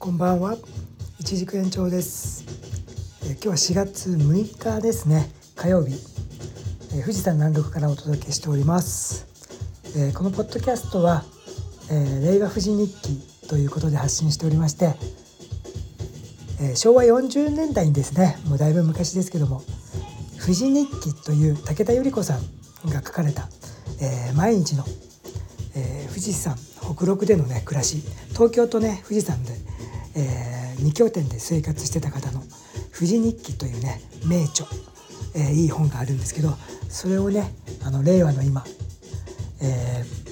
こんばんは。一軸延長です、え今日は4月6日ですね。火曜日、え富士山南麓からお届けしております、えこのポッドキャストは、え令和富士日記ということで発信しておりまして、え昭和40年代にですねもうだいぶ昔ですけども富士日記という武田百合子さんが書かれた、えー毎日の、えー富士山北麓でのね暮らし。東京とね富士山で、え2拠点で生活してた方の「富士日記」というね名著、えーいい本があるんですけどそれをねあの令和の今、えー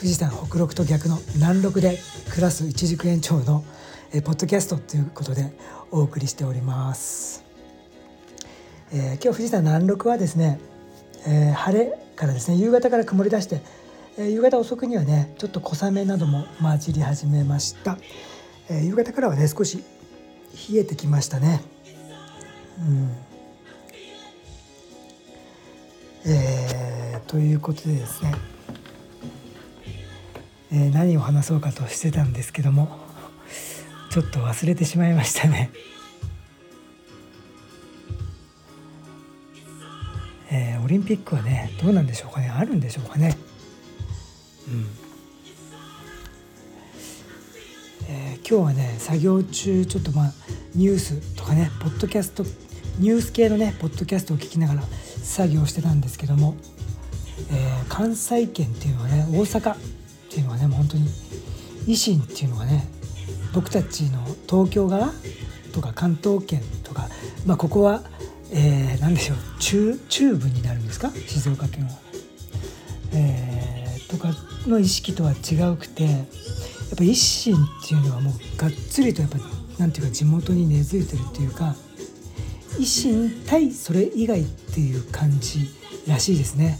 富士山北麓と逆の南麓で暮らす一軸延長の、えーポッドキャストということでお送りしております。えー今日富士山南麓はですね、えー晴れからですね夕方から曇り出して、えー夕方遅くにはねちょっと小雨なども混じり始めました、えー夕方からはね少し冷えてきましたね。うん。えーということでですね、えー何を話そうかとしてたんですけどもちょっと忘れてしまいましたね。えーオリンピックはねどうなんでしょうかね。あるんでしょうかね。うん。今日はね作業中ちょっとまあニュースとかねポッドキャストニュース系のねポッドキャストを聞きながら作業してたんですけども、えー関西圏っていうのはね大阪っていうのはねもう本当に維新っていうのがね僕たちの東京側とか関東圏とか、まあ、ここは、えー、何でしょう中中部になるんですか？静岡県は。えーとかの意識とは違うくてっぱ維新っていうのはもうがっつりとやっぱなんていうか地元に根付いてるっていうか維新対それ以外っていう感じらしいですね。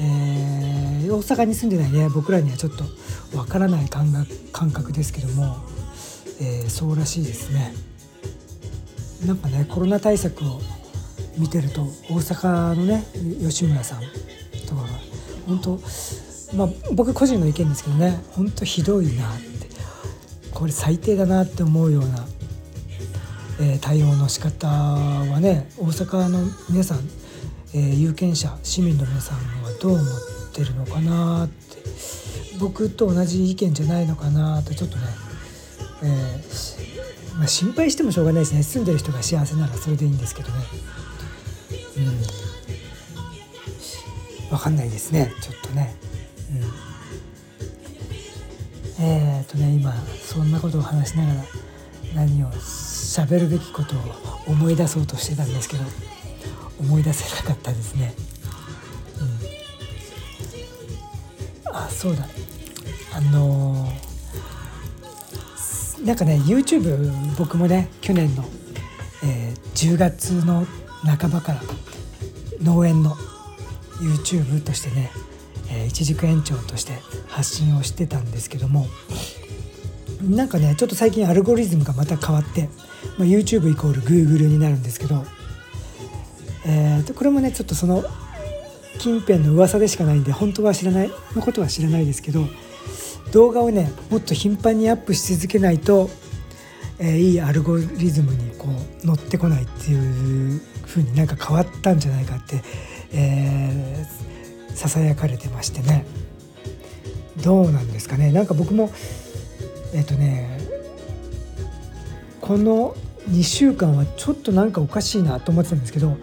えー大阪に住んでないね僕らにはちょっとわからない感覚感覚ですけども、えーそうらしいですね。なんかねコロナ対策を見てると大阪のね吉村さんとかが本当まあ僕個人の意見ですけどね本当ひどいなってこれ最低だなって思うような、えー対応の仕方はね大阪の皆さん、えー有権者市民の皆さんはどう思ってるのかなって僕と同じ意見じゃないのかなってちょっとね、えーまあ、心配してもしょうがないですね。住んでる人が幸せならそれでいいんですけどね。うん。分かんないですね。ちょっとね。えー、とね今そんなことを話しながら何を喋るべきことを思い出そうとしてたんですけど思い出せなかったですね。うん。あそうだ。あのーなんかね YouTube 僕もね去年の、えー10月の半ばから農園の YouTube としてね、えー一軸延長として発信をしてたんですけどもなんかねちょっと最近アルゴリズムがまた変わって、まあ、YouTube イコール Google になるんですけど、えーとこれもねちょっとその近辺の噂でしかないんで本当は知らないのことは知らないですけど動画をねもっと頻繁にアップし続けないと、えーいいアルゴリズムにこう乗ってこないっていう風になんか変わったんじゃないかって、えささやかれてましてね。どうなんですかね。なんか僕もえっ、とねこの2週間はちょっとなんかおかしいなと思ってたんですけど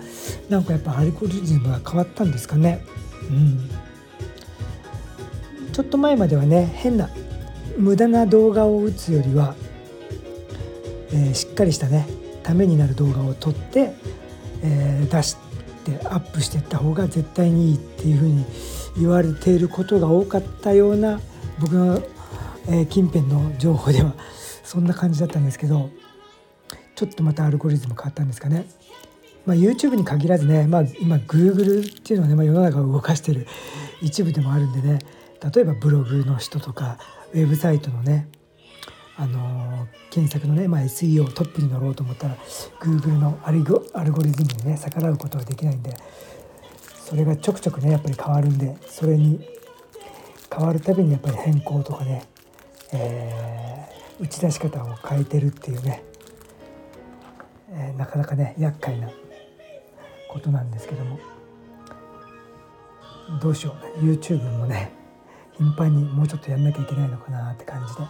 なんかやっぱアルゴリズムが変わったんですかね。うん。ちょっと前まではね変な無駄な動画を打つよりは、えーしっかりしたねためになる動画を撮って、えー出してアップしていった方が絶対にいいっていうふうに言われていることが多かったような僕の、え近辺の情報ではそんな感じだったんですけどちょっとまたアルゴリズム変わったんですかね。まあ、YouTube に限らずね、まあ、今 Google っていうのはね、まあ、世の中を動かしてる一部でもあるんでね例えばブログの人とかウェブサイトのねあの検索のね、まあ、SEO トップに乗ろうと思ったら Google のアルゴアルゴリズムにね逆らうことはできないんでそれがちょくちょくねやっぱり変わるんでそれに変わるたびにやっぱり変更とかね、えー打ち出し方を変えてるっていうね、えー、なかなかね厄介なことなんですけども。どうしよう。YouTube もね頻繁にもうちょっとやんなきゃいけないのかなって感じで、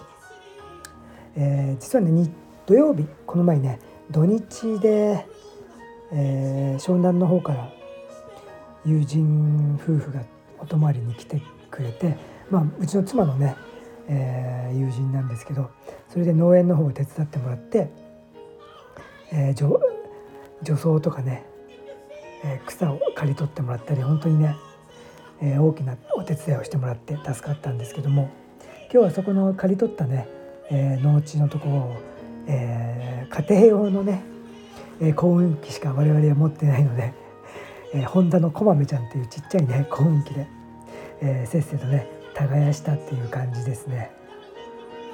えー、実はね土曜日この前ね土日で、えー、湘南の方から友人夫婦がお泊まりに来てくれて、まあ、うちの妻のね、えー、友人なんですけどそれで農園の方を手伝ってもらって、えー、除草とかね、えー、草を刈り取ってもらったり本当にね、えー、大きなお手伝いをしてもらって助かったんですけども今日はそこの刈り取ったね、えー、農地のところを、えー、家庭用のね、えー、幸運機しか我々は持ってないので、えー、ホンダのこまめちゃんっていうちっちゃいね幸運機で、えー、せっせとね耕したっていう感じですね。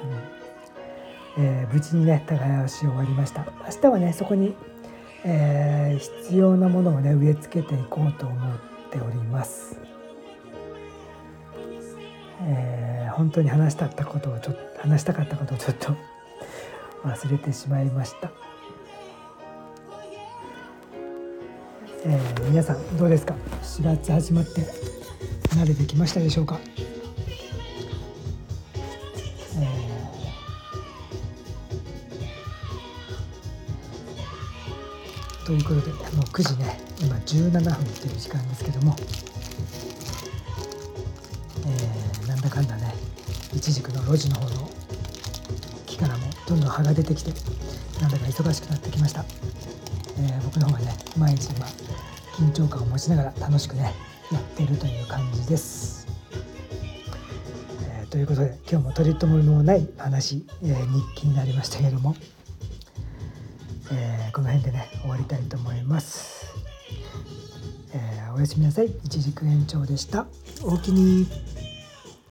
うんえー、無事にね耕し終わりました明日はねそこに、えー、必要なものをね植え付けていこうと思っております。えー、本当に話したかったことをちょっと話したかったことをちょっと忘れてしまいました。えー、皆さんどうですか？4月始まって慣れてきましたでしょうか、えー、ということでもう9時ね今17分っていう時間ですけども、ちじくの路地の方の木からもどんどん葉が出てきてなんだか忙しくなってきました、えー、僕の方がね毎日今緊張感を持ちながら楽しくねやってるという感じです。えー、ということで今日も取り留めのない話、えー、日記になりましたけれども、え、この辺でね終わりたいと思います。えおやすみなさい一軸延長でした。おおきに